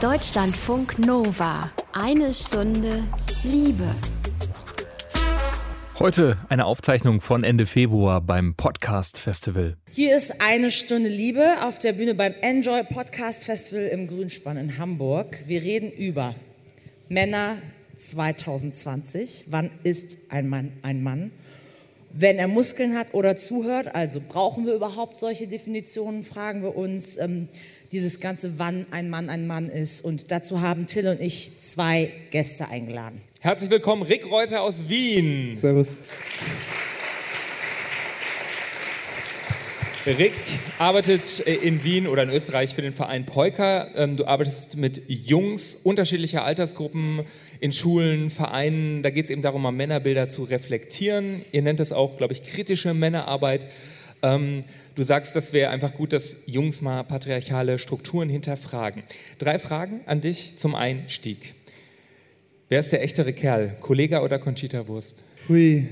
Deutschlandfunk Nova. Eine Stunde Liebe. Heute eine Aufzeichnung von Ende Februar beim Podcast Festival. Hier ist eine Stunde Liebe auf der Bühne beim Enjoy Podcast Festival im Grünspann in Hamburg. Wir reden über Männer 2020. Wann ist ein Mann ein Mann? Wenn er Muskeln hat oder zuhört, also brauchen wir überhaupt solche Definitionen, fragen wir uns. Ähm, dieses ganze Wann ein Mann ein Mann ist. Und dazu haben Till und ich zwei Gäste eingeladen. Herzlich willkommen, Rick Reuter aus Wien. Servus. Rick arbeitet äh, in Wien oder in Österreich für den Verein Polka. Ähm, du arbeitest mit Jungs unterschiedlicher Altersgruppen in Schulen, Vereinen. Da geht es eben darum, mal Männerbilder zu reflektieren. Ihr nennt das auch, glaube ich, kritische Männerarbeit. Du sagst, das wäre einfach gut, dass Jungs mal patriarchale Strukturen hinterfragen. Drei Fragen an dich zum Einstieg. Wer ist der echtere Kerl? Kollega oder Conchita Wurst? Hui.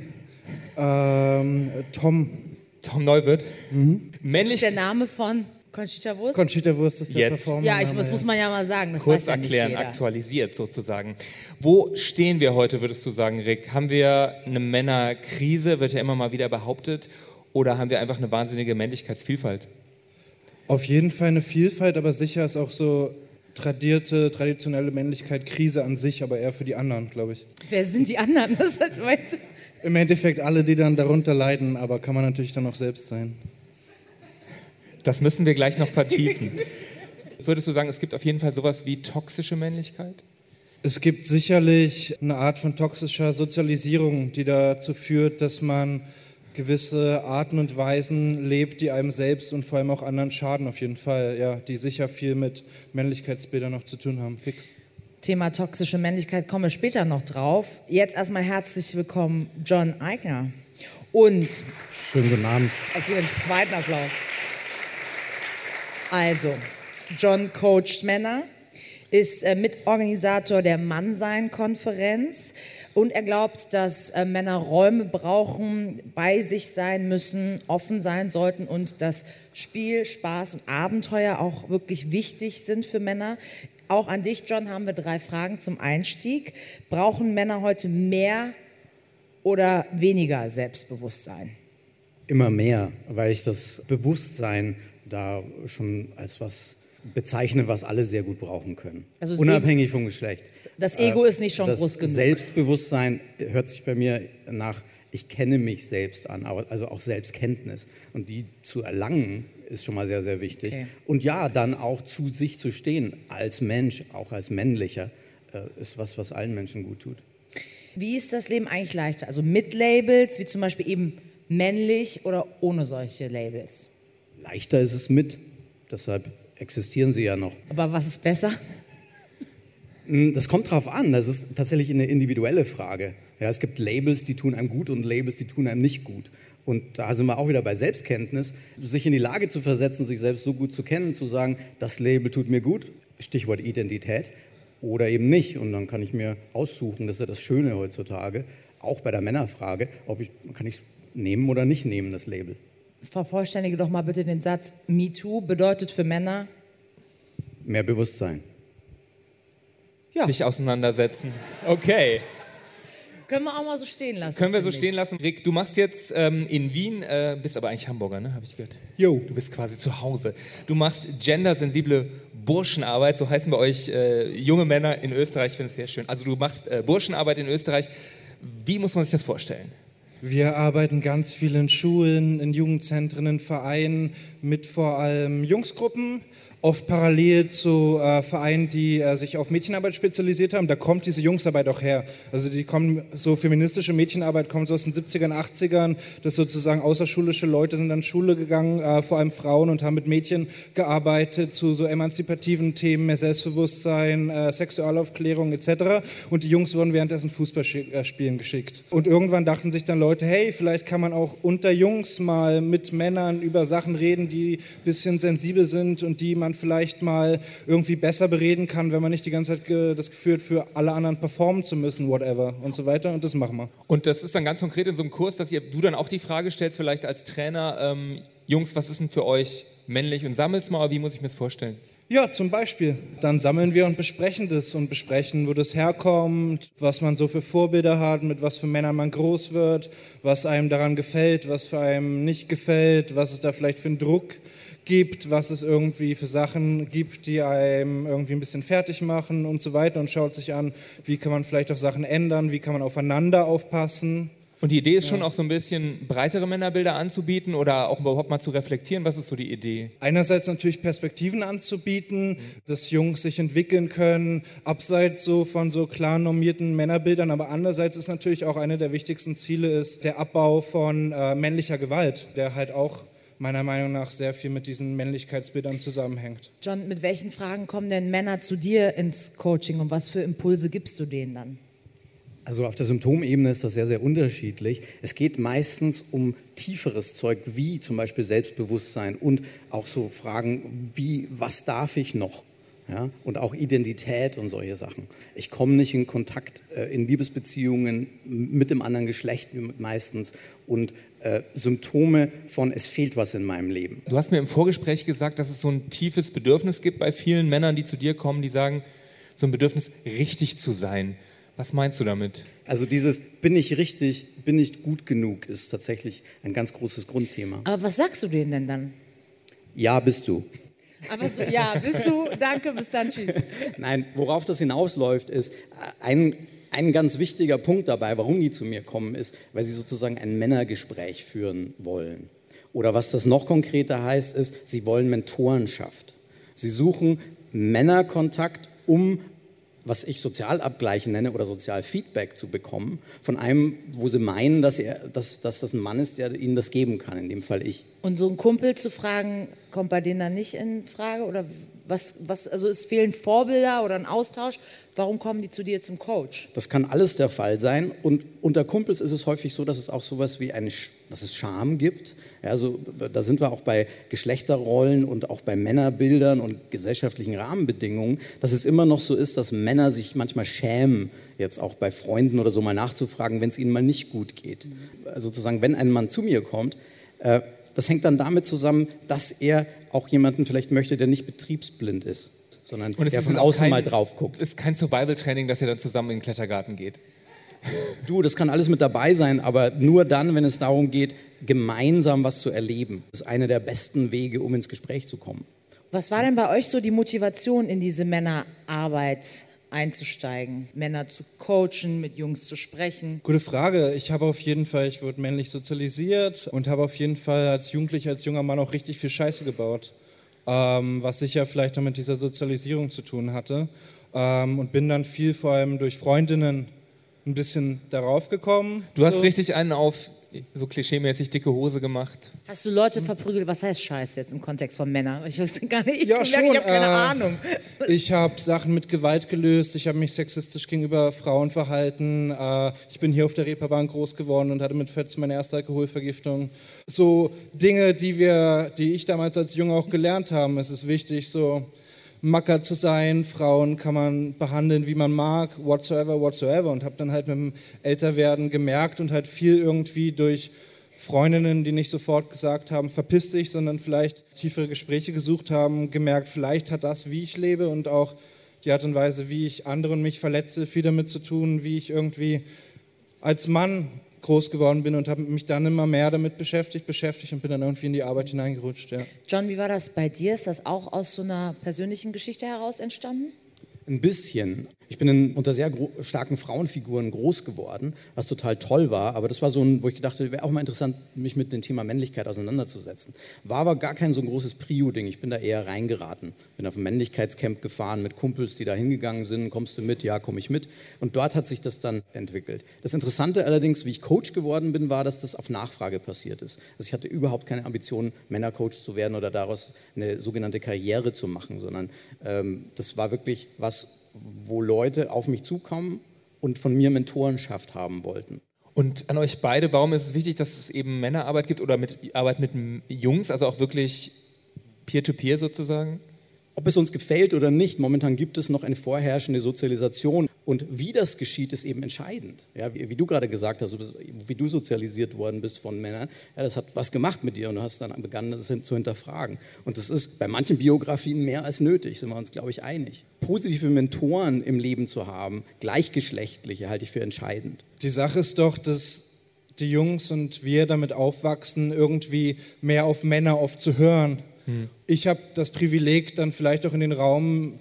Ähm, Tom. Tom Neuwirth. Mhm. Männlich. ist der Name von Conchita Wurst? Conchita Wurst ist der Jetzt. Performer. Ja, ich, das muss man ja mal sagen. Das Kurz ja erklären, aktualisiert sozusagen. Wo stehen wir heute, würdest du sagen, Rick? Haben wir eine Männerkrise, wird ja immer mal wieder behauptet, oder haben wir einfach eine wahnsinnige Männlichkeitsvielfalt? Auf jeden Fall eine Vielfalt, aber sicher ist auch so tradierte, traditionelle Männlichkeit Krise an sich, aber eher für die anderen, glaube ich. Wer sind die anderen? Das heißt, Im Endeffekt alle, die dann darunter leiden, aber kann man natürlich dann auch selbst sein. Das müssen wir gleich noch vertiefen. Würdest du sagen, es gibt auf jeden Fall sowas wie toxische Männlichkeit? Es gibt sicherlich eine Art von toxischer Sozialisierung, die dazu führt, dass man gewisse Arten und Weisen lebt, die einem selbst und vor allem auch anderen schaden, auf jeden Fall, ja, die sicher viel mit Männlichkeitsbildern noch zu tun haben, fix. Thema toxische Männlichkeit kommen wir später noch drauf. Jetzt erstmal herzlich willkommen, John Eigner. Und. Schönen guten Abend. Okay, einen zweiten Applaus. Also, John coacht Männer, ist äh, Mitorganisator der Mannsein-Konferenz und er glaubt, dass äh, Männer Räume brauchen, bei sich sein müssen, offen sein sollten und dass Spiel, Spaß und Abenteuer auch wirklich wichtig sind für Männer. Auch an dich, John, haben wir drei Fragen zum Einstieg. Brauchen Männer heute mehr oder weniger Selbstbewusstsein? Immer mehr, weil ich das Bewusstsein da schon als was bezeichne, was alle sehr gut brauchen können. Also Unabhängig vom Geschlecht. Das Ego äh, ist nicht schon groß genug. Selbstbewusstsein hört sich bei mir nach, ich kenne mich selbst an, also auch Selbstkenntnis. Und die zu erlangen, ist schon mal sehr, sehr wichtig. Okay. Und ja, dann auch zu sich zu stehen, als Mensch, auch als männlicher, äh, ist was, was allen Menschen gut tut. Wie ist das Leben eigentlich leichter? Also mit Labels, wie zum Beispiel eben männlich oder ohne solche Labels? Leichter ist es mit. Deshalb existieren sie ja noch. Aber was ist besser? Hm, das kommt drauf an. Das ist tatsächlich eine individuelle Frage. Ja, es gibt Labels, die tun einem gut und Labels, die tun einem nicht gut. Und da sind wir auch wieder bei Selbstkenntnis, sich in die Lage zu versetzen, sich selbst so gut zu kennen, zu sagen, das Label tut mir gut, Stichwort Identität, oder eben nicht. Und dann kann ich mir aussuchen, das ist ja das Schöne heutzutage, auch bei der Männerfrage, ob ich, kann ich es nehmen oder nicht nehmen, das Label vervollständige doch mal bitte den Satz, MeToo bedeutet für Männer? Mehr Bewusstsein. Ja. Sich auseinandersetzen. Okay. Können wir auch mal so stehen lassen. Können wir so stehen lassen. Rick, du machst jetzt ähm, in Wien, äh, bist aber eigentlich Hamburger, ne? Habe ich gehört. Jo. Du bist quasi zu Hause. Du machst gendersensible Burschenarbeit, so heißen bei euch äh, junge Männer in Österreich, ich finde es sehr schön. Also du machst äh, Burschenarbeit in Österreich. Wie muss man sich das vorstellen? Wir arbeiten ganz viel in Schulen, in Jugendzentren, in Vereinen mit vor allem Jungsgruppen, oft parallel zu äh, Vereinen, die äh, sich auf Mädchenarbeit spezialisiert haben. Da kommt diese Jungsarbeit auch her. Also die kommen, so feministische Mädchenarbeit kommt so aus den 70ern, 80ern, dass sozusagen außerschulische Leute sind an Schule gegangen, äh, vor allem Frauen, und haben mit Mädchen gearbeitet zu so emanzipativen Themen, mehr Selbstbewusstsein, äh, Sexualaufklärung etc. Und die Jungs wurden währenddessen Fußball äh, geschickt. Und irgendwann dachten sich dann Leute, hey, vielleicht kann man auch unter Jungs mal mit Männern über Sachen reden, die ein bisschen sensibel sind und die man man vielleicht mal irgendwie besser bereden kann, wenn man nicht die ganze Zeit das Gefühl hat, für alle anderen performen zu müssen, whatever und so weiter. Und das machen wir. Und das ist dann ganz konkret in so einem Kurs, dass ihr, du dann auch die Frage stellst, vielleicht als Trainer, ähm, Jungs, was ist denn für euch männlich und sammelst mal, wie muss ich mir das vorstellen? Ja, zum Beispiel. Dann sammeln wir und besprechen das und besprechen, wo das herkommt, was man so für Vorbilder hat, mit was für Männern man groß wird, was einem daran gefällt, was für einem nicht gefällt, was es da vielleicht für einen Druck gibt, was es irgendwie für Sachen gibt, die einem irgendwie ein bisschen fertig machen und so weiter und schaut sich an, wie kann man vielleicht auch Sachen ändern, wie kann man aufeinander aufpassen. Und die Idee ist schon auch so ein bisschen breitere Männerbilder anzubieten oder auch überhaupt mal zu reflektieren. Was ist so die Idee? Einerseits natürlich Perspektiven anzubieten, dass Jungs sich entwickeln können, abseits so von so klar normierten Männerbildern, aber andererseits ist natürlich auch eine der wichtigsten Ziele ist der Abbau von äh, männlicher Gewalt, der halt auch meiner Meinung nach sehr viel mit diesen Männlichkeitsbildern zusammenhängt. John, mit welchen Fragen kommen denn Männer zu dir ins Coaching und was für Impulse gibst du denen dann? Also auf der Symptomebene ist das sehr, sehr unterschiedlich. Es geht meistens um tieferes Zeug, wie zum Beispiel Selbstbewusstsein und auch so Fragen wie, was darf ich noch? Ja, und auch Identität und solche Sachen. Ich komme nicht in Kontakt äh, in Liebesbeziehungen mit dem anderen Geschlecht meistens und äh, Symptome von es fehlt was in meinem Leben. Du hast mir im Vorgespräch gesagt, dass es so ein tiefes Bedürfnis gibt bei vielen Männern, die zu dir kommen, die sagen, so ein Bedürfnis, richtig zu sein. Was meinst du damit? Also dieses bin ich richtig, bin ich gut genug ist tatsächlich ein ganz großes Grundthema. Aber was sagst du denen denn dann? Ja, bist du. Aber so, ja, bist du, danke, bis dann, tschüss. Nein, worauf das hinausläuft, ist ein, ein ganz wichtiger Punkt dabei, warum die zu mir kommen, ist, weil sie sozusagen ein Männergespräch führen wollen. Oder was das noch konkreter heißt, ist, sie wollen Mentorenschaft. Sie suchen Männerkontakt, um was ich Sozialabgleichen nenne oder Sozialfeedback zu bekommen von einem, wo sie meinen, dass, er, dass, dass das ein Mann ist, der ihnen das geben kann, in dem Fall ich. Und so ein Kumpel zu fragen, kommt bei denen dann nicht in Frage? Oder was, was, also es fehlen Vorbilder oder ein Austausch. Warum kommen die zu dir zum Coach? Das kann alles der Fall sein. Und unter Kumpels ist es häufig so, dass es auch sowas wie eine, dass es Scham gibt. Ja, also da sind wir auch bei Geschlechterrollen und auch bei Männerbildern und gesellschaftlichen Rahmenbedingungen, dass es immer noch so ist, dass Männer sich manchmal schämen, jetzt auch bei Freunden oder so mal nachzufragen, wenn es ihnen mal nicht gut geht. Also sozusagen, wenn ein Mann zu mir kommt, äh, das hängt dann damit zusammen, dass er auch jemanden vielleicht möchte, der nicht betriebsblind ist, sondern der von außen kein, mal drauf guckt. Es ist kein Survival-Training, dass er dann zusammen in den Klettergarten geht. Du, das kann alles mit dabei sein, aber nur dann, wenn es darum geht, gemeinsam was zu erleben. Das ist einer der besten Wege, um ins Gespräch zu kommen. Was war denn bei euch so die Motivation in diese Männerarbeit? Einzusteigen, Männer zu coachen, mit Jungs zu sprechen? Gute Frage. Ich habe auf jeden Fall, ich wurde männlich sozialisiert und habe auf jeden Fall als Jugendlicher, als junger Mann auch richtig viel Scheiße gebaut, ähm, was sicher vielleicht auch mit dieser Sozialisierung zu tun hatte. Ähm, und bin dann viel vor allem durch Freundinnen ein bisschen darauf gekommen. Du hast richtig einen auf so klischeemäßig dicke Hose gemacht. Hast du Leute verprügelt? Was heißt Scheiß jetzt im Kontext von Männern? Ich weiß gar nicht. Ich, ja, ich habe keine äh, Ahnung. Ich habe Sachen mit Gewalt gelöst. Ich habe mich sexistisch gegenüber Frauen verhalten. Äh, ich bin hier auf der Reeperbahn groß geworden und hatte mit 14 meine erste Alkoholvergiftung. So Dinge, die wir, die ich damals als Junge auch gelernt habe. Es ist wichtig, so Macker zu sein. Frauen kann man behandeln, wie man mag, whatsoever, whatsoever. Und habe dann halt mit dem Älterwerden gemerkt und halt viel irgendwie durch Freundinnen, die nicht sofort gesagt haben, verpiss dich, sondern vielleicht tiefere Gespräche gesucht haben, gemerkt, vielleicht hat das, wie ich lebe und auch die Art und Weise, wie ich andere und mich verletze, viel damit zu tun, wie ich irgendwie als Mann groß geworden bin und habe mich dann immer mehr damit beschäftigt, beschäftigt und bin dann irgendwie in die Arbeit hineingerutscht. Ja. John, wie war das bei dir? Ist das auch aus so einer persönlichen Geschichte heraus entstanden? Ein bisschen. Ich bin in, unter sehr starken Frauenfiguren groß geworden, was total toll war. Aber das war so ein, wo ich gedacht wäre auch mal interessant, mich mit dem Thema Männlichkeit auseinanderzusetzen. War aber gar kein so großes Prio-Ding. Ich bin da eher reingeraten. Bin auf ein Männlichkeitscamp gefahren mit Kumpels, die da hingegangen sind. Kommst du mit? Ja, komme ich mit. Und dort hat sich das dann entwickelt. Das Interessante allerdings, wie ich Coach geworden bin, war, dass das auf Nachfrage passiert ist. Also ich hatte überhaupt keine Ambition, Männercoach zu werden oder daraus eine sogenannte Karriere zu machen, sondern ähm, das war wirklich was, wo Leute auf mich zukommen und von mir Mentorenschaft haben wollten. Und an euch beide, warum ist es wichtig, dass es eben Männerarbeit gibt oder mit Arbeit mit Jungs, also auch wirklich Peer-to-Peer -peer sozusagen? Ob es uns gefällt oder nicht, momentan gibt es noch eine vorherrschende Sozialisation. Und wie das geschieht, ist eben entscheidend. Ja, wie, wie, du gerade gesagt hast, wie du sozialisiert worden bist von Männern, ja, das hat was gemacht mit dir und du hast dann begonnen, das zu hinterfragen. Und das ist bei manchen Biografien mehr als nötig, sind wir uns, glaube ich, einig. Positive Mentoren im Leben zu haben, gleichgeschlechtliche, halte ich für entscheidend. Die Sache ist doch, dass die Jungs und wir damit aufwachsen, irgendwie mehr auf Männer oft zu hören hm. Ich habe das Privileg, dann vielleicht auch in den Raum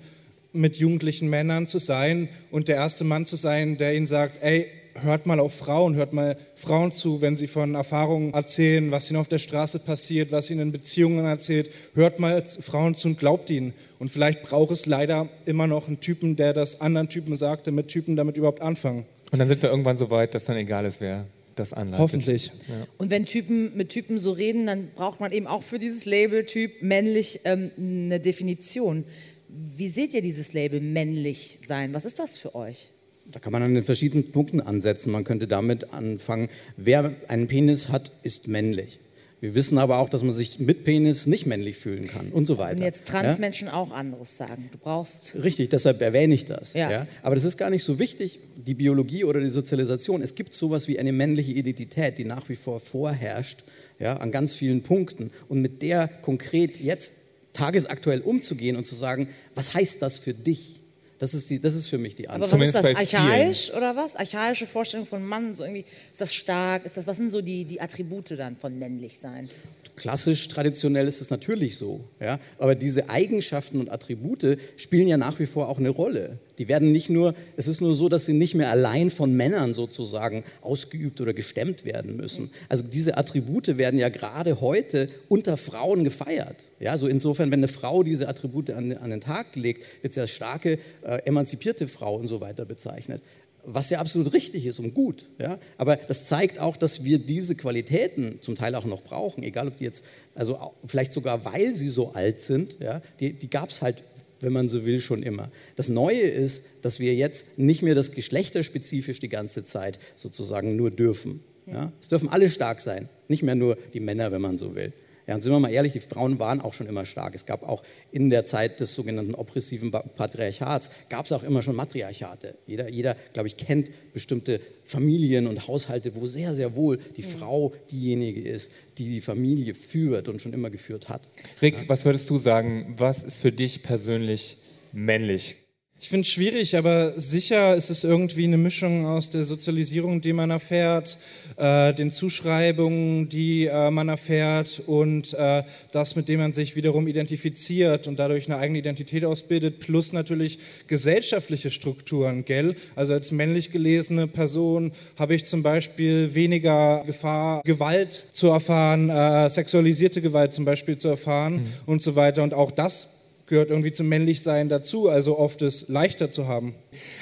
mit jugendlichen Männern zu sein und der erste Mann zu sein, der ihnen sagt, ey, hört mal auf Frauen, hört mal Frauen zu, wenn sie von Erfahrungen erzählen, was ihnen auf der Straße passiert, was ihnen in Beziehungen erzählt. Hört mal Frauen zu und glaubt ihnen. Und vielleicht braucht es leider immer noch einen Typen, der das anderen Typen sagt, damit Typen damit überhaupt anfangen. Und dann sind wir irgendwann so weit, dass dann egal ist, wer das anleitet. Hoffentlich. Ja. Und wenn Typen mit Typen so reden, dann braucht man eben auch für dieses Label Typ männlich ähm, eine Definition. Wie seht ihr dieses Label männlich sein? Was ist das für euch? Da kann man an den verschiedenen Punkten ansetzen. Man könnte damit anfangen, wer einen Penis hat, ist männlich. Wir wissen aber auch, dass man sich mit Penis nicht männlich fühlen kann und so weiter. Und jetzt Transmenschen ja? auch anderes sagen. Du brauchst. Richtig, deshalb erwähne ich das. Ja. ja. Aber das ist gar nicht so wichtig, die Biologie oder die Sozialisation. Es gibt sowas wie eine männliche Identität, die nach wie vor vorherrscht, ja, an ganz vielen Punkten. Und mit der konkret jetzt tagesaktuell umzugehen und zu sagen, was heißt das für dich? Das ist, die, das ist für mich die Antwort. Aber was ist das? Archaisch oder was? Archaische Vorstellung von Mann? So irgendwie, ist das stark? Ist das, was sind so die, die Attribute dann von männlich sein? Klassisch, traditionell ist es natürlich so. Ja? Aber diese Eigenschaften und Attribute spielen ja nach wie vor auch eine Rolle. Die werden nicht nur, es ist nur so, dass sie nicht mehr allein von Männern sozusagen ausgeübt oder gestemmt werden müssen. Also diese Attribute werden ja gerade heute unter Frauen gefeiert. Ja, so insofern, wenn eine Frau diese Attribute an, an den Tag legt, wird sie als starke, äh, emanzipierte Frau und so weiter bezeichnet was ja absolut richtig ist und gut. Ja? Aber das zeigt auch, dass wir diese Qualitäten zum Teil auch noch brauchen, egal ob die jetzt, also vielleicht sogar weil sie so alt sind, ja? die, die gab es halt, wenn man so will, schon immer. Das Neue ist, dass wir jetzt nicht mehr das geschlechterspezifisch die ganze Zeit sozusagen nur dürfen. Ja? Es dürfen alle stark sein, nicht mehr nur die Männer, wenn man so will. Ja, und sind wir mal ehrlich, die Frauen waren auch schon immer stark. Es gab auch in der Zeit des sogenannten oppressiven Patriarchats, gab es auch immer schon Matriarchate. Jeder, jeder glaube ich, kennt bestimmte Familien und Haushalte, wo sehr, sehr wohl die ja. Frau diejenige ist, die die Familie führt und schon immer geführt hat. Rick, ja. was würdest du sagen, was ist für dich persönlich männlich? Ich finde es schwierig, aber sicher ist es irgendwie eine Mischung aus der Sozialisierung, die man erfährt, äh, den Zuschreibungen, die äh, man erfährt und äh, das, mit dem man sich wiederum identifiziert und dadurch eine eigene Identität ausbildet, plus natürlich gesellschaftliche Strukturen, gell? Also als männlich gelesene Person habe ich zum Beispiel weniger Gefahr, Gewalt zu erfahren, äh, sexualisierte Gewalt zum Beispiel zu erfahren mhm. und so weiter. Und auch das gehört irgendwie zum Männlichsein dazu, also oft es leichter zu haben.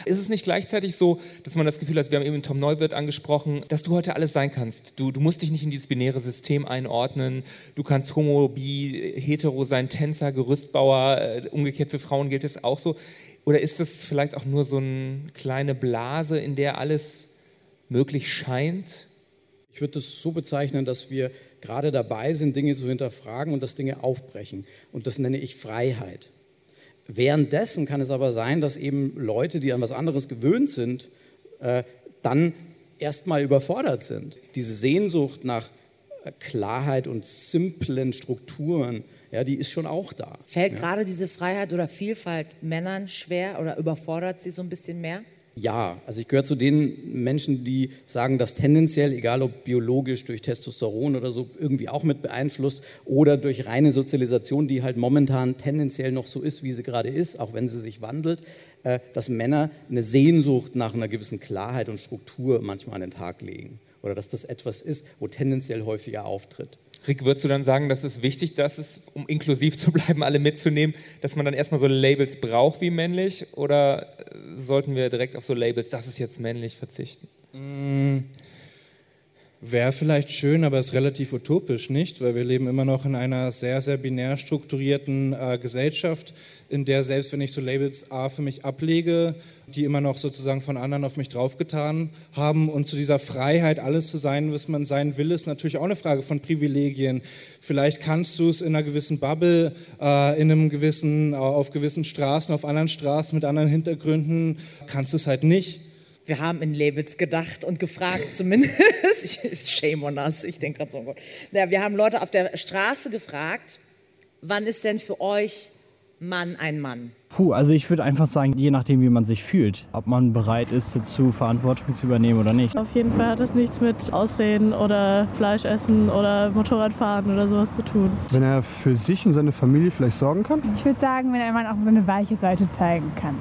Ist es nicht gleichzeitig so, dass man das Gefühl hat, wir haben eben Tom Neuwirth angesprochen, dass du heute alles sein kannst? Du, du musst dich nicht in dieses binäre System einordnen. Du kannst homo, bi, hetero sein, Tänzer, Gerüstbauer. Äh, umgekehrt für Frauen gilt es auch so. Oder ist das vielleicht auch nur so eine kleine Blase, in der alles möglich scheint? Ich würde es so bezeichnen, dass wir gerade dabei sind, Dinge zu hinterfragen und dass Dinge aufbrechen. Und das nenne ich Freiheit. Währenddessen kann es aber sein, dass eben Leute, die an was anderes gewöhnt sind, äh, dann erstmal überfordert sind. Diese Sehnsucht nach äh, Klarheit und simplen Strukturen, ja, die ist schon auch da. Fällt ja. gerade diese Freiheit oder Vielfalt Männern schwer oder überfordert sie so ein bisschen mehr? Ja, also ich gehöre zu den Menschen, die sagen, dass tendenziell, egal ob biologisch durch Testosteron oder so, irgendwie auch mit beeinflusst oder durch reine Sozialisation, die halt momentan tendenziell noch so ist, wie sie gerade ist, auch wenn sie sich wandelt, äh, dass Männer eine Sehnsucht nach einer gewissen Klarheit und Struktur manchmal an den Tag legen. Oder dass das etwas ist, wo tendenziell häufiger auftritt. Rick, würdest du dann sagen, dass es wichtig dass es, um inklusiv zu bleiben, alle mitzunehmen, dass man dann erstmal so Labels braucht wie männlich? Oder äh, sollten wir direkt auf so Labels, das ist jetzt männlich, verzichten? Wäre vielleicht schön, aber ist relativ utopisch, nicht? Weil wir leben immer noch in einer sehr, sehr binär strukturierten äh, Gesellschaft, in der selbst wenn ich so Labels A für mich ablege, die immer noch sozusagen von anderen auf mich draufgetan haben. Und zu dieser Freiheit, alles zu sein, was man sein will, ist natürlich auch eine Frage von Privilegien. Vielleicht kannst du es in einer gewissen Bubble, äh, in einem gewissen, äh, auf gewissen Straßen, auf anderen Straßen mit anderen Hintergründen, kannst es halt nicht. Wir haben in Labels gedacht und gefragt zumindest. Shame on us. Ich denke gerade so, oh Gott. Ja, wir haben Leute auf der Straße gefragt, wann ist denn für euch Mann ein Mann? Puh, also ich würde einfach sagen, je nachdem, wie man sich fühlt, ob man bereit ist, dazu Verantwortung zu übernehmen oder nicht. Auf jeden Fall hat das nichts mit Aussehen oder Fleisch essen oder Motorradfahren oder sowas zu tun. Wenn er für sich und seine Familie vielleicht sorgen kann? Ich würde sagen, wenn ein Mann auch seine weiche Seite zeigen kann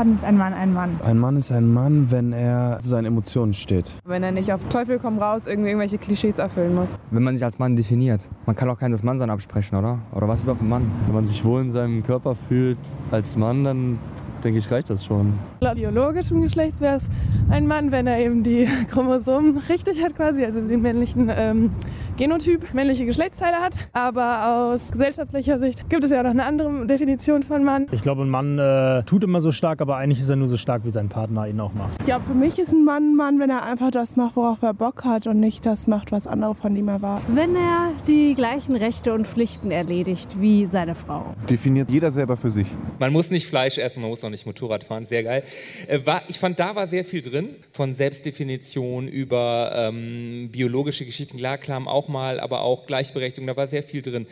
dann ist ein Mann ein Mann. Ein Mann ist ein Mann, wenn er zu seinen Emotionen steht. Wenn er nicht auf Teufel komm raus irgendwie irgendwelche Klischees erfüllen muss. Wenn man sich als Mann definiert. Man kann auch kein das Mannsein absprechen, oder? Oder was ist überhaupt ein Mann? Wenn man sich wohl in seinem Körper fühlt als Mann, dann denke ich, reicht das schon. Laut biologischem Geschlecht wäre es ein Mann, wenn er eben die Chromosomen richtig hat quasi, also den männlichen ähm, Genotyp, männliche Geschlechtsteile hat. Aber aus gesellschaftlicher Sicht gibt es ja noch eine andere Definition von Mann. Ich glaube, ein Mann äh, tut immer so stark, aber eigentlich ist er nur so stark, wie sein Partner ihn auch macht. Ich glaube, für mich ist ein Mann ein Mann, wenn er einfach das macht, worauf er Bock hat und nicht das macht, was andere von ihm erwarten. Wenn er die gleichen Rechte und Pflichten erledigt wie seine Frau. Definiert jeder selber für sich. Man muss nicht Fleisch essen, man muss auch nicht Motorrad fahren, sehr geil. Äh, war, ich fand, da war sehr viel drin, von Selbstdefinition über ähm, biologische Geschichten, klar, klar, auch mal, aber auch Gleichberechtigung, da war sehr viel drin.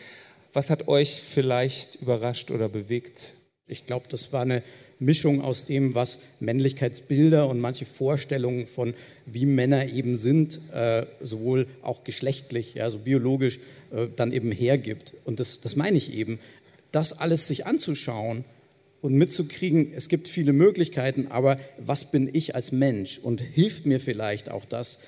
Was hat euch vielleicht überrascht oder bewegt? Ich glaube, das war eine Mischung aus dem, was Männlichkeitsbilder und manche Vorstellungen von, wie Männer eben sind, äh, sowohl auch geschlechtlich, ja, so biologisch, äh, dann eben hergibt. Und das, das meine ich eben, das alles sich anzuschauen und mitzukriegen, es gibt viele Möglichkeiten, aber was bin ich als Mensch? Und hilft mir vielleicht auch das,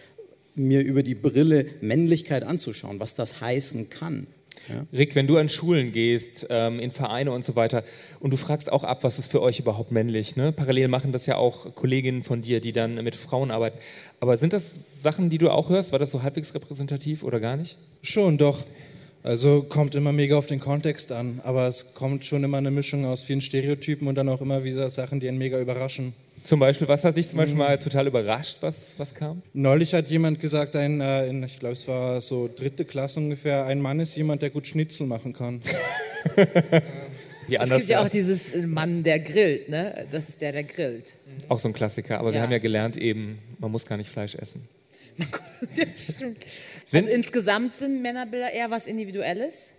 mir über die Brille Männlichkeit anzuschauen, was das heißen kann. Ja. Rick, wenn du an Schulen gehst, ähm, in Vereine und so weiter, und du fragst auch ab, was ist für euch überhaupt männlich? Ne? Parallel machen das ja auch Kolleginnen von dir, die dann mit Frauen arbeiten. Aber sind das Sachen, die du auch hörst? War das so halbwegs repräsentativ oder gar nicht? Schon, doch. Also kommt immer mega auf den Kontext an, aber es kommt schon immer eine Mischung aus vielen Stereotypen und dann auch immer wieder Sachen, die einen mega überraschen. Zum Beispiel, was hat dich zum Beispiel mal total überrascht, was, was kam? Neulich hat jemand gesagt, ein, äh, in, ich glaube, es war so dritte Klasse ungefähr, ein Mann ist jemand, der gut Schnitzel machen kann. es gibt ja auch dieses Mann, der grillt, ne? Das ist der, der grillt. Auch so ein Klassiker, aber ja. wir haben ja gelernt eben, man muss gar nicht Fleisch essen. ja, stimmt. Sind also insgesamt sind Männerbilder eher was Individuelles?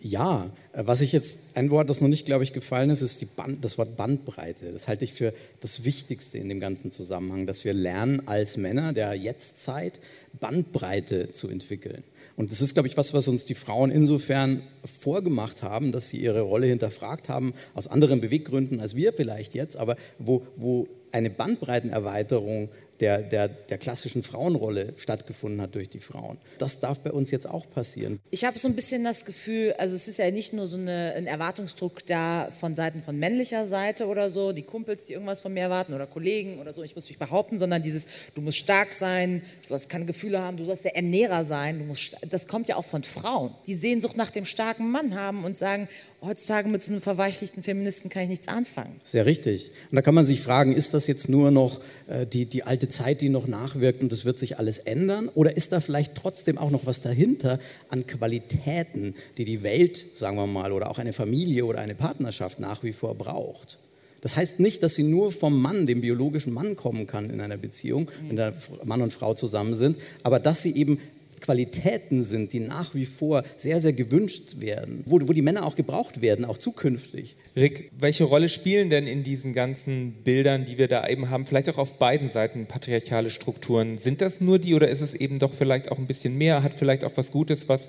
Ja, äh, was ich jetzt, ein Wort, das noch nicht, glaube ich, gefallen ist, ist Band, das Wort Bandbreite. Das halte ich für das Wichtigste in dem ganzen Zusammenhang, dass wir lernen als Männer der Jetztzeit Bandbreite zu entwickeln. Und das ist, glaube ich, was, was uns die Frauen insofern vorgemacht haben, dass sie ihre Rolle hinterfragt haben, aus anderen Beweggründen als wir vielleicht jetzt, aber wo, wo eine Bandbreitenerweiterung der, der, der klassischen Frauenrolle stattgefunden hat durch die Frauen. Das darf bei uns jetzt auch passieren. Ich habe so ein bisschen das Gefühl, also es ist ja nicht nur so eine, ein Erwartungsdruck da von Seiten von männlicher Seite oder so, die Kumpels, die irgendwas von mir erwarten oder Kollegen oder so, ich muss mich behaupten, sondern dieses, du musst stark sein, du sollst keine Gefühle haben, du sollst der Ernährer sein, du musst, das kommt ja auch von Frauen, die Sehnsucht nach dem starken Mann haben und sagen, heutzutage mit so einem verweichlichten Feministen kann ich nichts anfangen. Sehr richtig. Und da kann man sich fragen, ist das jetzt nur noch äh, die, die alte Zeit, die noch nachwirkt und es wird sich alles ändern? Oder ist da vielleicht trotzdem auch noch was dahinter an Qualitäten, die die Welt, sagen wir mal, oder auch eine Familie oder eine Partnerschaft nach wie vor braucht? Das heißt nicht, dass sie nur vom Mann, dem biologischen Mann kommen kann in einer Beziehung, wenn da Mann und Frau zusammen sind, aber dass sie eben Qualitäten sind, die nach wie vor sehr, sehr gewünscht werden, wo, wo die Männer auch gebraucht werden, auch zukünftig. Rick, welche Rolle spielen denn in diesen ganzen Bildern, die wir da eben haben, vielleicht auch auf beiden Seiten patriarchale Strukturen? Sind das nur die oder ist es eben doch vielleicht auch ein bisschen mehr? Hat vielleicht auch was Gutes, was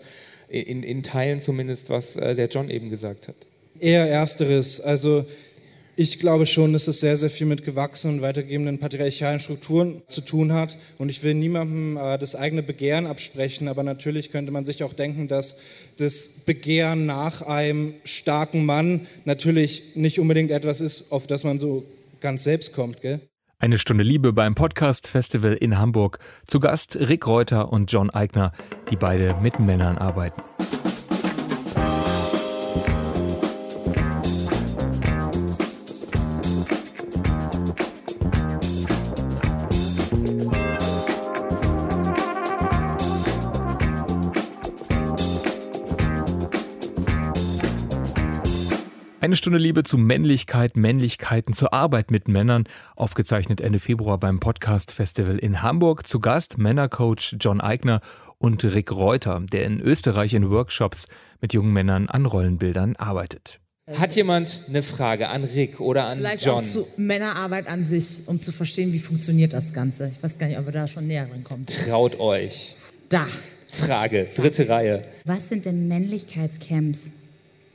in, in Teilen zumindest, was äh, der John eben gesagt hat? Eher ersteres. Also ich glaube schon, dass es sehr, sehr viel mit gewachsenen und weitergebenden patriarchalen Strukturen zu tun hat. Und ich will niemandem äh, das eigene Begehren absprechen, aber natürlich könnte man sich auch denken, dass das Begehren nach einem starken Mann natürlich nicht unbedingt etwas ist, auf das man so ganz selbst kommt. Gell? Eine Stunde Liebe beim Podcast Festival in Hamburg. Zu Gast Rick Reuter und John Eigner, die beide mit Männern arbeiten. Eine Stunde Liebe zu Männlichkeit, Männlichkeiten, zur Arbeit mit Männern, aufgezeichnet Ende Februar beim Podcast Festival in Hamburg. Zu Gast Männercoach John Eigner und Rick Reuter, der in Österreich in Workshops mit jungen Männern an Rollenbildern arbeitet. Hat jemand eine Frage an Rick oder an Vielleicht John? auch zu Männerarbeit an sich, um zu verstehen, wie funktioniert das Ganze. Ich weiß gar nicht, ob wir da schon näher rankommen. Traut euch. Da. Frage, dritte Reihe. Was sind denn Männlichkeitscamps?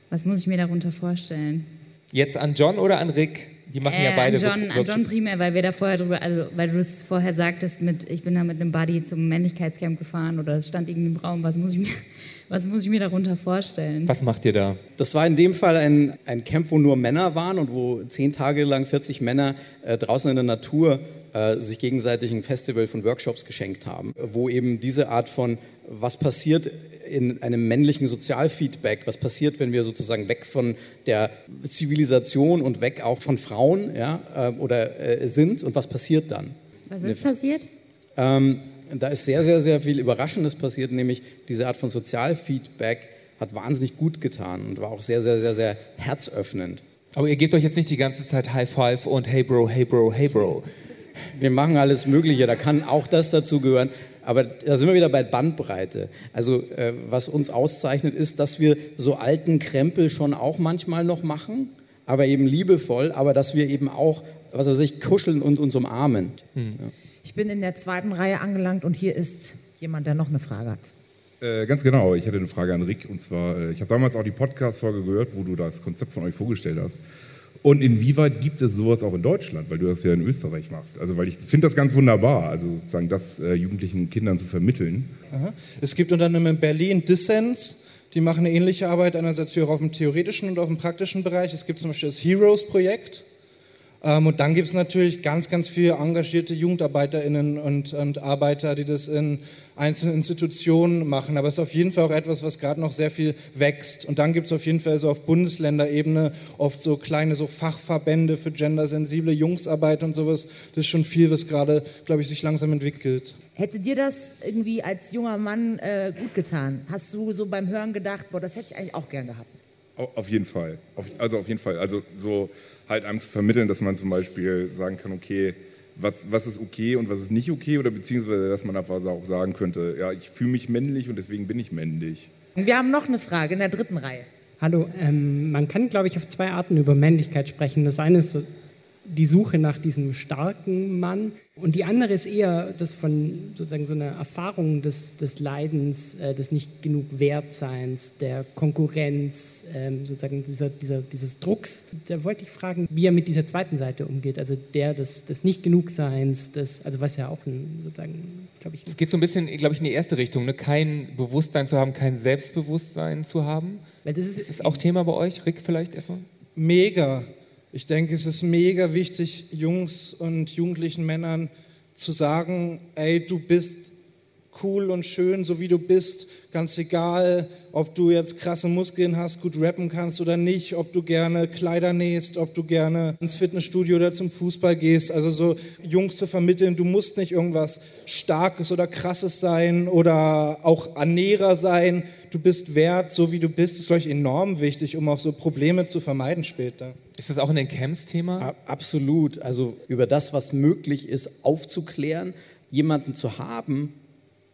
Was muss ich mir darunter vorstellen? Jetzt an John oder an Rick? Die machen ja Äh, beide an John, an. John primär, weil wir da vorher drüber, also weil du es vorher sagtest, mit, ich bin da mit einem Buddy zum Männlichkeitscamp gefahren oder es stand irgendwie im Raum. Was muss ich mir, was muss ich mir darunter vorstellen? Was macht ihr da? Das war in dem Fall ein, ein Camp, wo nur Männer waren und wo zehn Tage lang 40 Männer äh, draußen in der Natur äh, sich gegenseitig ein Festival von Workshops geschenkt haben, wo eben diese Art von, was passiert in einem männlichen Sozialfeedback, was passiert, wenn wir sozusagen weg von der Zivilisation und weg auch von Frauen ja, äh, oder äh, sind und was passiert dann? Was ist passiert? Ähm, da ist sehr, sehr, sehr viel Überraschendes passiert, nämlich diese Art von Sozialfeedback hat wahnsinnig gut getan und war auch sehr, sehr, sehr, sehr herzöffnend. Aber ihr gebt euch jetzt nicht die ganze Zeit High Five und Hey Bro, Hey Bro, Hey Bro. Wir machen alles Mögliche, da kann auch das dazu gehören. Aber da sind wir wieder bei Bandbreite. Also äh, was uns auszeichnet, ist, dass wir so alten Krempel schon auch manchmal noch machen, aber eben liebevoll, aber dass wir eben auch, was weiß ich, kuscheln und uns umarmen. Ja. Ich bin in der zweiten Reihe angelangt und hier ist jemand, der noch eine Frage hat. Äh, ganz genau, ich hatte eine Frage an Rick. Und zwar, äh, ich habe damals auch die Podcast-Folge gehört, wo du das Konzept von euch vorgestellt hast. Und inwieweit gibt es sowas auch in Deutschland, weil du das ja in Österreich machst? Also, weil ich finde das ganz wunderbar, also sozusagen das äh, jugendlichen Kindern zu vermitteln. Aha. Es gibt unter anderem in Berlin Dissens, die machen eine ähnliche Arbeit, einerseits für auf dem theoretischen und auf dem praktischen Bereich. Es gibt zum Beispiel das Heroes-Projekt. Ähm, und dann gibt es natürlich ganz, ganz viele engagierte JugendarbeiterInnen und, und Arbeiter, die das in einzelnen Institutionen machen. Aber es ist auf jeden Fall auch etwas, was gerade noch sehr viel wächst. Und dann gibt es auf jeden Fall so auf Bundesländerebene oft so kleine so Fachverbände für gendersensible Jungsarbeit und sowas. Das ist schon viel, was gerade, glaube ich, sich langsam entwickelt. Hätte dir das irgendwie als junger Mann äh, gut getan? Hast du so beim Hören gedacht, boah, das hätte ich eigentlich auch gern gehabt? Au- Auf jeden Fall. Auf, also auf jeden Fall. Also so halt einem zu vermitteln, dass man zum Beispiel sagen kann, okay, was, was ist okay und was ist nicht okay oder beziehungsweise, dass man einfach auch sagen könnte, ja, ich fühle mich männlich und deswegen bin ich männlich. Wir haben noch eine Frage in der dritten Reihe. Hallo, ähm, man kann, glaube ich, auf zwei Arten über Männlichkeit sprechen. Das eine ist so die Suche nach diesem starken Mann und die andere ist eher das von sozusagen so einer Erfahrung des, des Leidens, äh, des nicht genug Wertseins, der Konkurrenz, ähm, sozusagen dieser, dieser, dieses Drucks. Da wollte ich fragen, wie er mit dieser zweiten Seite umgeht, also der des, des nicht genug Seins, des, also was ja auch ein, sozusagen, glaube ich, Es geht so ein bisschen, glaube ich, in die erste Richtung, ne? kein Bewusstsein zu haben, kein Selbstbewusstsein zu haben. Weil das ist, ist das auch Thema bei euch, Rick, vielleicht erstmal? Mega. Ich denke, es ist mega wichtig, Jungs und jugendlichen Männern zu sagen, ey, du bist cool und schön, so wie du bist, ganz egal, ob du jetzt krasse Muskeln hast, gut rappen kannst oder nicht, ob du gerne Kleider nähst, ob du gerne ins Fitnessstudio oder zum Fußball gehst. Also so Jungs zu vermitteln, du musst nicht irgendwas Starkes oder Krasses sein oder auch Ernährer sein. Du bist wert, so wie du bist, ist, glaube ich, enorm wichtig, um auch so Probleme zu vermeiden später. Ist das auch in den Camps Thema? Absolut. Also über das, was möglich ist, aufzuklären, jemanden zu haben,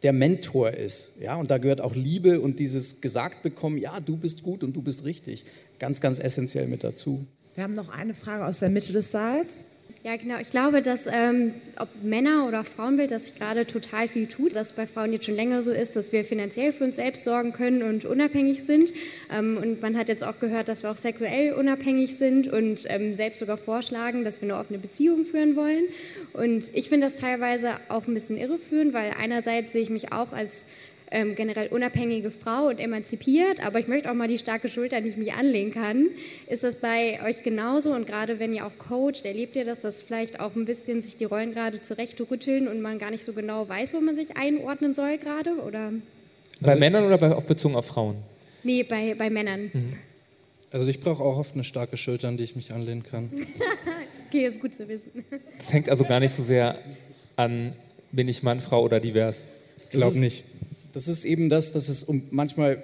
der Mentor ist. Ja, und da gehört auch Liebe und dieses gesagt bekommen, ja, du bist gut und du bist richtig, ganz, ganz essentiell mit dazu. Wir haben noch eine Frage aus der Mitte des Saals. Ja, genau. Ich glaube, dass ähm, ob Männer- oder Frauenbild, dass sich gerade total viel tut, dass bei Frauen jetzt schon länger so ist, dass wir finanziell für uns selbst sorgen können und unabhängig sind. Ähm, und man hat jetzt auch gehört, dass wir auch sexuell unabhängig sind und ähm, selbst sogar vorschlagen, dass wir eine offene Beziehung führen wollen. Und ich finde das teilweise auch ein bisschen irreführend, weil einerseits sehe ich mich auch als ähm, generell unabhängige Frau und emanzipiert, aber ich möchte auch mal die starke Schulter, an die ich mich anlehnen kann. Ist das bei euch genauso? Und gerade wenn ihr auch coacht, erlebt ihr das, dass vielleicht auch ein bisschen sich die Rollen gerade zurechtrütteln und man gar nicht so genau weiß, wo man sich einordnen soll gerade? Oder? Bei Männern oder bei, auf bezogen auf Frauen? Nee, bei, bei Männern. Mhm. Also ich brauche auch oft eine starke Schulter, an die ich mich anlehnen kann. okay, ist gut zu wissen. Das hängt also gar nicht so sehr an, bin ich Mann, Frau oder divers. Glaub nicht. Das ist eben das, dass es um manchmal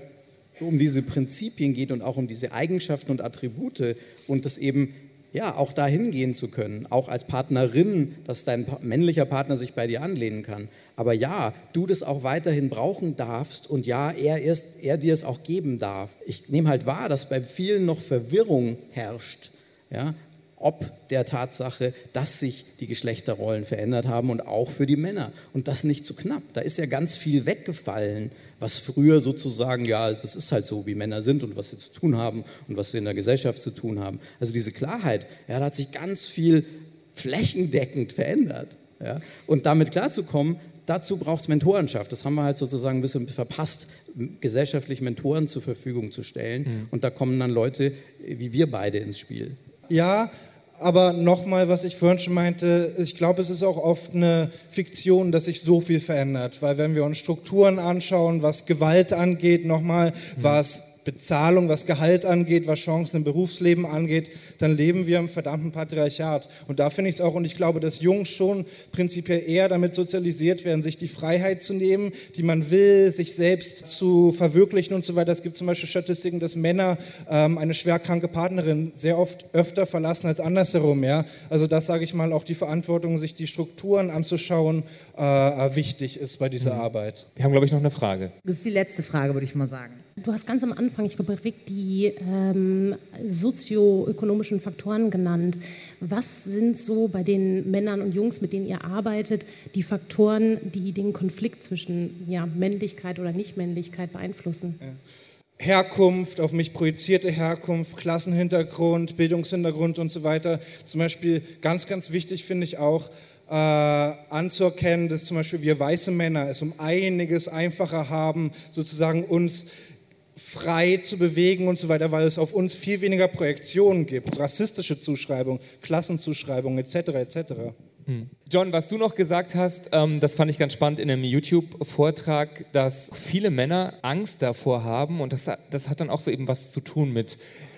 um diese Prinzipien geht und auch um diese Eigenschaften und Attribute und das eben ja auch dahin gehen zu können, auch als Partnerin, dass dein männlicher Partner sich bei dir anlehnen kann. Aber ja, du das auch weiterhin brauchen darfst und ja, er, erst, er dir es auch geben darf. Ich nehme halt wahr, dass bei vielen noch Verwirrung herrscht. Ja, ob der Tatsache, dass sich die Geschlechterrollen verändert haben und auch für die Männer. Und das nicht zu knapp. Da ist ja ganz viel weggefallen, was früher sozusagen, ja, das ist halt so, wie Männer sind und was sie zu tun haben und was sie in der Gesellschaft zu tun haben. Also diese Klarheit, ja, da hat sich ganz viel flächendeckend verändert. Ja. Und damit klarzukommen, dazu braucht es Mentorenschaft. Das haben wir halt sozusagen ein bisschen verpasst, gesellschaftlich Mentoren zur Verfügung zu stellen. Mhm. Und da kommen dann Leute wie wir beide ins Spiel. Ja, aber nochmal, was ich vorhin schon meinte, ich glaube, es ist auch oft eine Fiktion, dass sich so viel verändert. Weil wenn wir uns Strukturen anschauen, was Gewalt angeht, nochmal, mhm. was Bezahlung, was Gehalt angeht, was Chancen im Berufsleben angeht, dann leben wir im verdammten Patriarchat. Und da finde ich es auch, und ich glaube, dass Jungs schon prinzipiell eher damit sozialisiert werden, sich die Freiheit zu nehmen, die man will, sich selbst zu verwirklichen und so weiter. Es gibt zum Beispiel Statistiken, dass Männer ähm, eine schwerkranke Partnerin sehr oft öfter verlassen als andersherum. Ja? Also das sage ich mal, auch die Verantwortung, sich die Strukturen anzuschauen, äh, wichtig ist bei dieser mhm. Arbeit. Wir haben, glaube ich, noch eine Frage. Das ist die letzte Frage, würde ich mal sagen. Du hast ganz am Anfang, ich glaube, Rick, die ähm, sozioökonomischen Faktoren genannt. Was sind so bei den Männern und Jungs, mit denen ihr arbeitet, die Faktoren, die den Konflikt zwischen ja, Männlichkeit oder Nichtmännlichkeit beeinflussen? Herkunft, auf mich projizierte Herkunft, Klassenhintergrund, Bildungshintergrund und so weiter. Zum Beispiel ganz, ganz wichtig finde ich auch, äh, anzuerkennen, dass zum Beispiel wir weiße Männer es um einiges einfacher haben, sozusagen uns frei zu bewegen und so weiter, weil es auf uns viel weniger Projektionen gibt, rassistische Zuschreibungen, Klassenzuschreibungen etc. etc. Hm. John, was du noch gesagt hast, ähm, das fand ich ganz spannend in einem YouTube-Vortrag, dass viele Männer Angst davor haben und das, das hat dann auch so eben was zu tun mit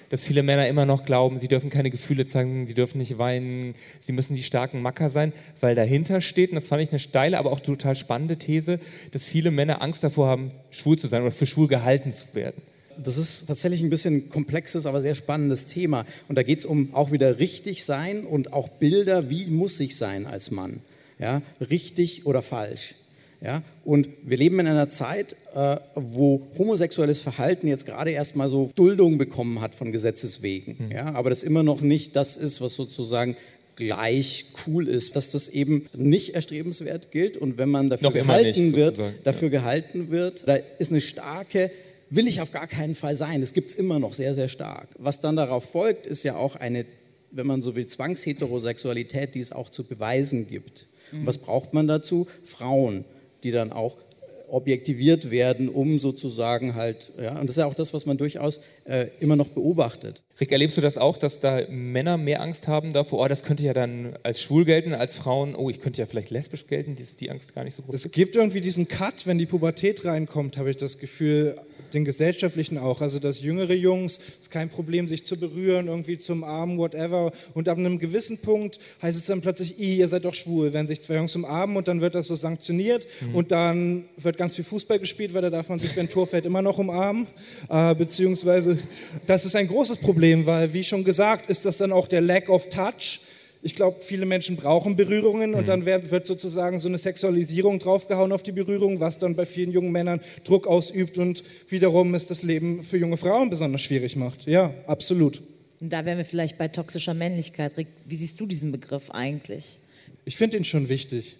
dass viele Männer immer noch glauben, sie dürfen keine Gefühle zeigen, sie dürfen nicht weinen, sie müssen die starken Macker sein, weil dahinter steht, und das fand ich eine steile, aber auch total spannende These, dass viele Männer Angst davor haben, schwul zu sein oder für schwul gehalten zu werden. Das ist tatsächlich ein bisschen komplexes, aber sehr spannendes Thema. Und da geht es um auch wieder richtig sein und auch Bilder, wie muss ich sein als Mann. Ja, richtig oder falsch. Ja? Und wir leben in einer Zeit, äh, wo homosexuelles Verhalten jetzt gerade erst mal so Duldung bekommen hat von Gesetzeswegen. Mhm. Ja? Aber das immer noch nicht das ist, was sozusagen gleich cool ist, dass das eben nicht erstrebenswert gilt und wenn man dafür gehalten nicht, wird, dafür ja. gehalten wird, da ist eine starke will ich auf gar keinen Fall sein. Das gibt es immer noch sehr, sehr stark. Was dann darauf folgt, ist ja auch eine, wenn man so will, Zwangsheterosexualität, die es auch zu beweisen gibt. Mhm. Was braucht man dazu? Frauen die dann auch objektiviert werden, um sozusagen halt, ja, und das ist ja auch das, was man durchaus äh, immer noch beobachtet. Rick, erlebst du das auch, dass da Männer mehr Angst haben davor, oh, das könnte ja dann als schwul gelten, als Frauen, oh, ich könnte ja vielleicht lesbisch gelten, ist die Angst gar nicht so groß? Es gibt irgendwie diesen Cut, wenn die Pubertät reinkommt, habe ich das Gefühl, den gesellschaftlichen auch, also dass jüngere Jungs, es ist kein Problem, sich zu berühren, irgendwie zum Armen, whatever, und ab einem gewissen Punkt heißt es dann plötzlich, ihr seid doch schwul, wenn sich zwei Jungs umarmen und dann wird das so sanktioniert mhm. und dann wird ganz viel Fußball gespielt, weil da darf man sich, wenn ein Tor fällt, immer noch umarmen, äh, beziehungsweise das ist ein großes Problem, weil, wie schon gesagt, ist das dann auch der Lack of Touch, ich glaube, viele Menschen brauchen Berührungen und mhm. dann wird, wird, sozusagen so eine Sexualisierung draufgehauen auf die Berührung, was dann bei vielen jungen Männern Druck ausübt und wiederum es das Leben für junge Frauen besonders schwierig macht. Ja, absolut. Und da wären wir vielleicht bei toxischer Männlichkeit. Rick, wie siehst du diesen Begriff eigentlich? Ich finde ihn schon wichtig,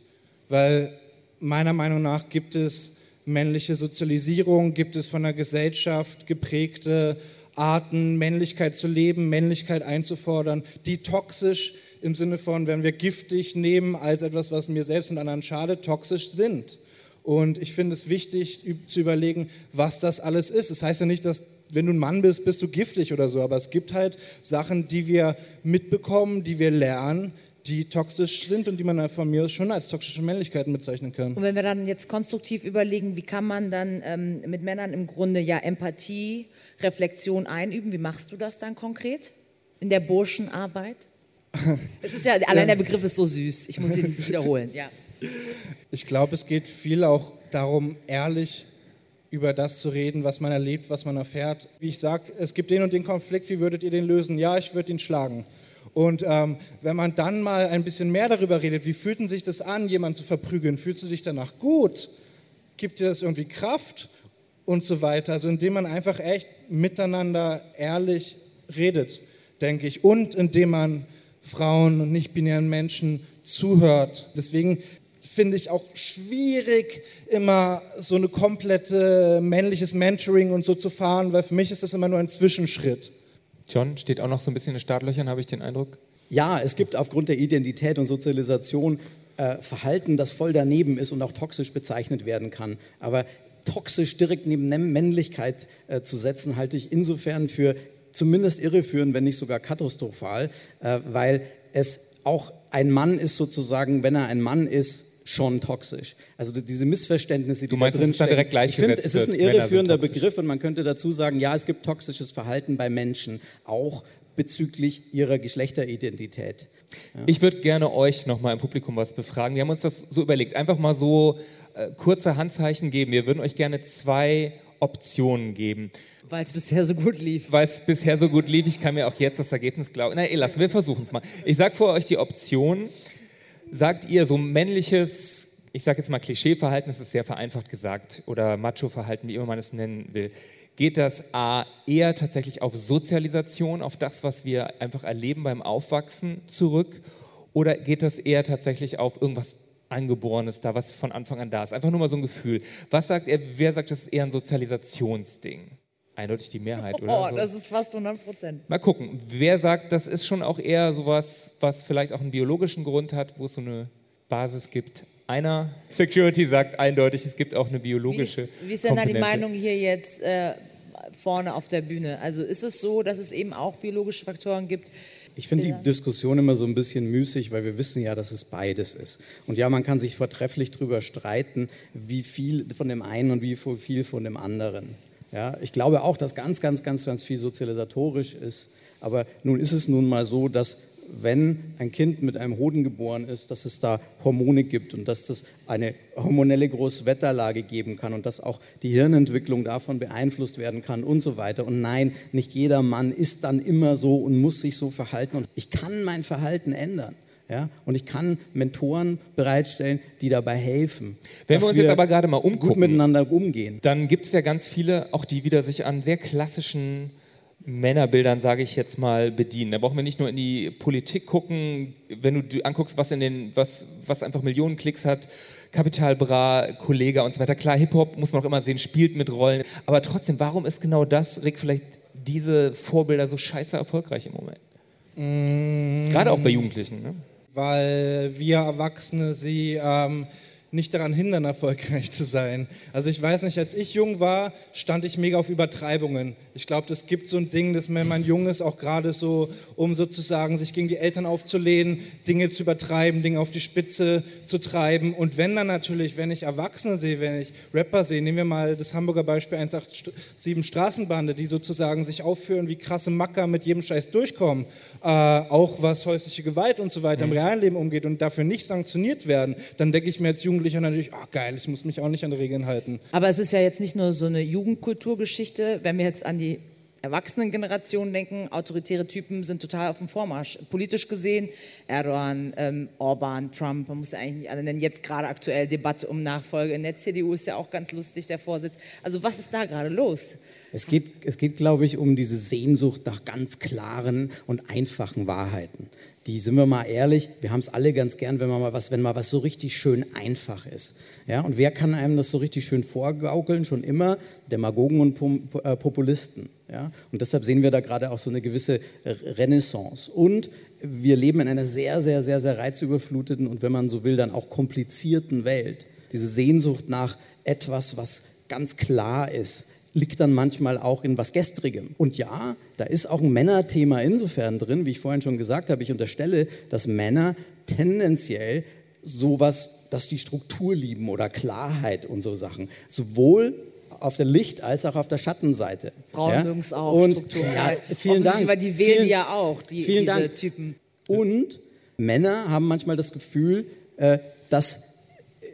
weil meiner Meinung nach gibt es männliche Sozialisierung, gibt es von der Gesellschaft geprägte Arten, Männlichkeit zu leben, Männlichkeit einzufordern, die toxisch im Sinne von, wenn wir giftig nehmen als etwas, was mir selbst und anderen schadet, toxisch sind. Und ich finde es wichtig zu überlegen, was das alles ist. Das heißt ja nicht, dass wenn du ein Mann bist, bist du giftig oder so, aber es gibt halt Sachen, die wir mitbekommen, die wir lernen, die toxisch sind und die man von mir schon als toxische Männlichkeiten bezeichnen kann. Und wenn wir dann jetzt konstruktiv überlegen, wie kann man dann ähm, mit Männern im Grunde ja Empathie, Reflexion einüben, wie machst du das dann konkret in der Burschenarbeit? es ist ja, allein der Begriff ist so süß, ich muss ihn wiederholen, ja. Ich glaube, es geht viel auch darum, ehrlich über das zu reden, was man erlebt, was man erfährt. Wie ich sage, es gibt den und den Konflikt, wie würdet ihr den lösen? Ja, ich würde ihn schlagen. Und ähm, wenn man dann mal ein bisschen mehr darüber redet, wie fühlt sich das an, jemanden zu verprügeln? Fühlst du dich danach gut? Gibt dir das irgendwie Kraft? Und so weiter. Also indem man einfach echt miteinander ehrlich redet, denke ich. Und indem man Frauen und nicht-binären Menschen zuhört. Deswegen finde ich auch schwierig, immer so eine komplette männliches Mentoring und so zu fahren, weil für mich ist das immer nur ein Zwischenschritt. John steht auch noch so ein bisschen in Startlöchern, habe ich den Eindruck. Ja, es gibt aufgrund der Identität und Sozialisation äh, Verhalten, das voll daneben ist und auch toxisch bezeichnet werden kann. Aber toxisch direkt neben Männlichkeit äh, zu setzen, halte ich insofern für zumindest irreführend, wenn nicht sogar katastrophal, äh, weil es auch ein Mann ist sozusagen, wenn er ein Mann ist, schon toxisch. Also diese Missverständnisse, die du meinst, da drin es ist dann direkt Ich finde, es ist ein irreführender. Begriff und man könnte dazu sagen, ja, es gibt toxisches Verhalten bei Menschen, auch bezüglich ihrer Geschlechteridentität. Ja. Ich würde gerne euch nochmal im Publikum was befragen. Wir haben uns das so überlegt. Einfach mal so äh, kurze Handzeichen geben. Wir würden euch gerne zwei Optionen geben. Weil es bisher so gut lief. Weil es bisher so gut lief. Ich kann mir auch jetzt das Ergebnis glauben. Na, eh, lassen wir versuchen es mal. Ich sage vor euch die Option. Sagt ihr so männliches, ich sage jetzt mal Klischeeverhalten, das ist sehr vereinfacht gesagt, oder Macho-Verhalten, wie immer man es nennen will. Geht das A eher tatsächlich auf Sozialisation, auf das, was wir einfach erleben beim Aufwachsen zurück? Oder geht das eher tatsächlich auf irgendwas Angeborenes da, was von Anfang an da ist? Einfach nur mal so ein Gefühl. Was sagt er, wer sagt, das ist eher ein Sozialisationsding? Eindeutig die Mehrheit, oder? Oh, so. das ist fast 100 Prozent. Mal gucken, wer sagt, das ist schon auch eher sowas, was vielleicht auch einen biologischen Grund hat, wo es so eine Basis gibt. Einer Security sagt eindeutig, es gibt auch eine biologische. Wie ist, wie ist denn da die. Meinung hier jetzt äh, vorne auf der Bühne? Also ist es so, dass es eben auch biologische Faktoren gibt? Ich finde die. Diskussion immer so ein bisschen müßig, weil wir wissen ja, dass es beides ist. Und ja, man kann sich vortrefflich darüber streiten, wie viel von dem einen und wie viel von dem anderen. Ja, ich glaube auch, dass ganz, ganz, ganz, ganz viel sozialisatorisch ist. Aber nun ist es nun mal so, dass wenn ein Kind mit einem Hoden geboren ist, dass es da Hormone gibt und dass es eine hormonelle Großwetterlage geben kann und dass auch die Hirnentwicklung davon beeinflusst werden kann und so weiter. Und nein, nicht jeder Mann ist dann immer so und muss sich so verhalten. Und ich kann mein Verhalten ändern. Ja? Und ich kann Mentoren bereitstellen, die dabei helfen. Wenn wir uns jetzt aber gerade mal gut umgucken, miteinander umgehen. dann gibt es ja ganz viele, auch die wieder sich an sehr klassischen Männerbildern, sage ich jetzt mal, bedienen. Da brauchen wir nicht nur in die Politik gucken, wenn du anguckst, was, in den, was, was einfach Millionen Klicks hat, Capital Bra, Kollega und so weiter. Klar, Hip-Hop muss man auch immer sehen, spielt mit Rollen. Aber trotzdem, warum ist genau das, Rick, vielleicht diese Vorbilder so scheiße erfolgreich im Moment? Gerade auch bei Jugendlichen. Ne? Weil wir Erwachsene sie ähm, nicht daran hindern, erfolgreich zu sein. Also ich weiß nicht, als ich jung war, stand ich mega auf Übertreibungen. Ich glaube, das gibt so ein Ding, dass wenn man jung ist, auch gerade so, um sozusagen sich gegen die Eltern aufzulehnen, Dinge zu übertreiben, Dinge auf die Spitze zu treiben. Und wenn dann natürlich, wenn ich Erwachsene sehe, wenn ich Rapper sehe, nehmen wir mal das Hamburger Beispiel 187 Straßenbande, die sozusagen sich aufführen wie krasse Macker mit jedem Scheiß durchkommen, äh, auch was häusliche Gewalt und so weiter im realen Leben umgeht und dafür nicht sanktioniert werden, dann denke ich mir als Jugendlicher natürlich, ach geil, ich muss mich auch nicht an Regeln halten. Aber es ist ja jetzt nicht nur so eine Jugendkulturgeschichte, wenn wir jetzt an die Erwachsenengeneration denken, autoritäre Typen sind total auf dem Vormarsch. Politisch gesehen, Erdogan, ähm, Orban, Trump, man muss ja eigentlich nicht alle nennen. Jetzt gerade aktuell Debatte um Nachfolge. In der CDU ist ja auch ganz lustig der Vorsitz. Also was ist da gerade los? Es geht, es geht, glaube ich, um diese Sehnsucht nach ganz klaren und einfachen Wahrheiten. Die, sind wir mal ehrlich, wir haben es alle ganz gern, wenn man mal was, wenn mal was so richtig schön einfach ist. Ja, und wer kann einem das so richtig schön vorgaukeln? Schon immer Demagogen und äh, Populisten. Ja, und deshalb sehen wir da gerade auch so eine gewisse Renaissance. Und wir leben in einer sehr, sehr, sehr, sehr reizüberfluteten und wenn man so will, dann auch komplizierten Welt. diese Sehnsucht nach etwas, was ganz klar ist, liegt dann manchmal auch in was Gestrigem. Und ja, da ist auch ein Männerthema insofern drin, wie ich vorhin schon gesagt habe. Ich unterstelle, dass Männer tendenziell sowas, dass die Struktur lieben oder Klarheit und so Sachen. Sowohl auf der Licht- als auch auf der Schattenseite. Frauen ja? mögen es auch, und, Struktur. Ja, vielen Dank. Weil die wählen vielen, ja auch, die, diese Dank. Typen. Und Männer haben manchmal das Gefühl, äh, dass äh,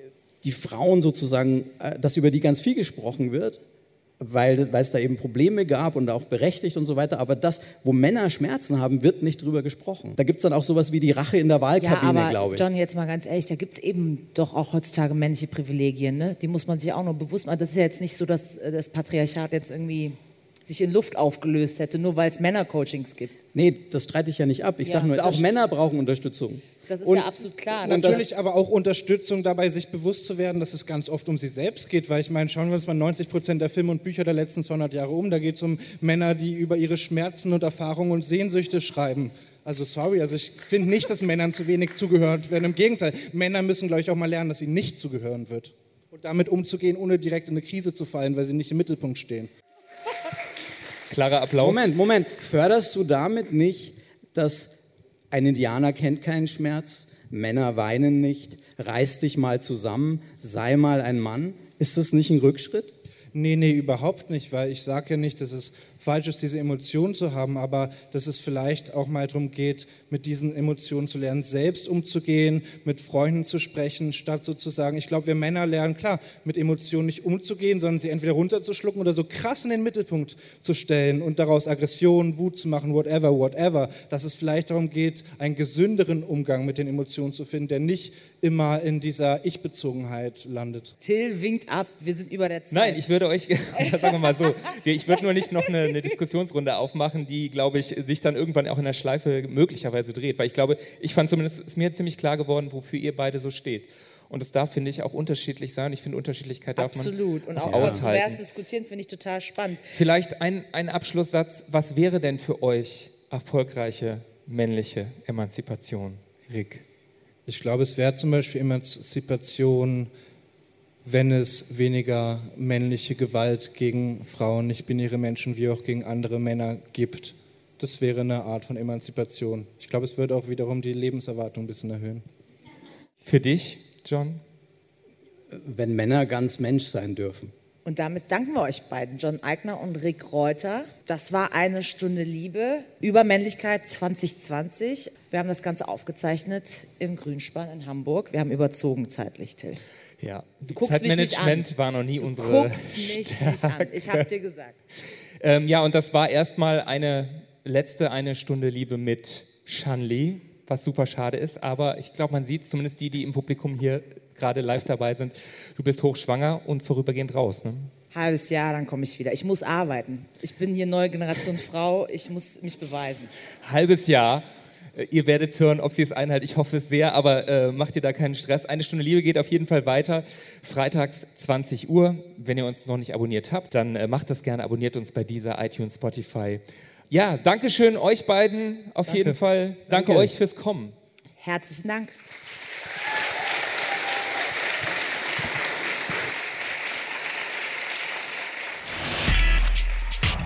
die Frauen sozusagen, äh, dass über die ganz viel gesprochen wird, weil, weil es da eben Probleme gab und auch berechtigt und so weiter. Aber das, wo Männer Schmerzen haben, wird nicht drüber gesprochen. Da gibt es dann auch sowas wie die Rache in der Ja, Wahlkabine, aber glaube ich. John, jetzt mal ganz ehrlich, da gibt es eben doch auch heutzutage männliche Privilegien. Ne? Die muss man sich auch noch bewusst machen. Das ist ja jetzt nicht so, dass äh, das Patriarchat jetzt irgendwie sich in Luft aufgelöst hätte, nur weil es Männercoachings gibt. Nee, das streite ich ja nicht ab. Ich Ja, sage nur, auch. Männer brauchen Unterstützung. Das ist Und- ja absolut klar. Und natürlich aber auch Unterstützung dabei, sich bewusst zu werden, dass es ganz oft um sie selbst geht, weil ich meine, schauen wir uns mal 90 Prozent der Filme und Bücher der letzten 200 Jahre um, da geht es um Männer, die über ihre Schmerzen und Erfahrungen und Sehnsüchte schreiben. Also sorry, also ich finde nicht, dass Männern zu wenig zugehört werden. Im Gegenteil, Männer müssen, glaube ich, auch mal lernen, dass ihnen nicht zugehören wird. Und damit umzugehen, ohne direkt in eine Krise zu fallen, weil sie nicht im Mittelpunkt stehen. Klarer Applaus. Moment, Moment. Förderst du damit nicht, dass ein Indianer kennt keinen Schmerz, Männer weinen nicht, reiß dich mal zusammen, sei mal ein Mann? Ist das nicht ein Rückschritt? Nee, nee, überhaupt nicht, weil ich sage ja nicht, dass es falsch ist, diese Emotionen zu haben, aber dass es vielleicht auch mal darum geht, mit diesen Emotionen zu lernen, selbst umzugehen, mit Freunden zu sprechen, statt sozusagen, ich glaube, wir Männer lernen, klar, mit Emotionen nicht umzugehen, sondern sie entweder runterzuschlucken oder so krass in den Mittelpunkt zu stellen und daraus Aggression, Wut zu machen, whatever, whatever, dass es vielleicht darum geht, einen gesünderen Umgang mit den Emotionen zu finden, der nicht immer in dieser Ich-Bezogenheit landet. Till winkt ab, wir sind über der Zeit. Nein, ich würde euch, sagen wir mal so, ich würde nur nicht noch eine, eine Diskussionsrunde aufmachen, die, glaube ich, sich dann irgendwann auch in der Schleife möglicherweise dreht. Weil ich glaube, ich fand zumindest, ist mir ziemlich klar geworden, wofür ihr beide so steht. Und es darf, finde ich, auch unterschiedlich sein. Ich finde, Unterschiedlichkeit darf Absolut. man Und auch aushalten. kontrovers diskutieren finde ich total spannend. Vielleicht ein, ein Abschlusssatz. Was wäre denn für euch erfolgreiche männliche Emanzipation, Rick? Ich glaube, es wäre zum Beispiel Emanzipation, wenn es weniger männliche Gewalt gegen Frauen, nicht-binäre Menschen wie auch gegen andere Männer gibt. Das wäre eine Art von Emanzipation. Ich glaube, es würde auch wiederum die Lebenserwartung ein bisschen erhöhen. Für dich, John? Wenn Männer ganz Mensch sein dürfen. Und damit danken wir euch beiden, John Eigner und Rick Reuter. Das war eine Stunde Liebe über Männlichkeit 2020. Wir haben das Ganze aufgezeichnet im Grünspan in Hamburg. Wir haben überzogen zeitlich, Till. Ja, Zeitmanagement an. war noch nie Du unsere. guckst mich nicht an. Ich habe dir gesagt. Ähm, ja, und das war erstmal eine letzte eine Stunde Liebe mit Shanli, was super schade ist, aber ich glaube, man sieht zumindest die, die im Publikum hier gerade live dabei sind. Du bist hochschwanger und vorübergehend raus. Ne? Halbes Jahr, dann komme ich wieder. Ich muss arbeiten. Ich bin hier neue Generation Frau. Ich muss mich beweisen. Halbes Jahr. Ihr werdet hören, ob sie es einhalten. Ich hoffe es sehr, aber äh, macht ihr da keinen Stress. Eine Stunde Liebe geht auf jeden Fall weiter. Freitags 20 Uhr. Wenn ihr uns noch nicht abonniert habt, dann äh, macht das gerne. Abonniert uns bei dieser iTunes, Spotify. Ja, danke schön euch beiden auf Danke. jeden Fall. Danke, Danke. euch fürs Kommen. Herzlichen Dank.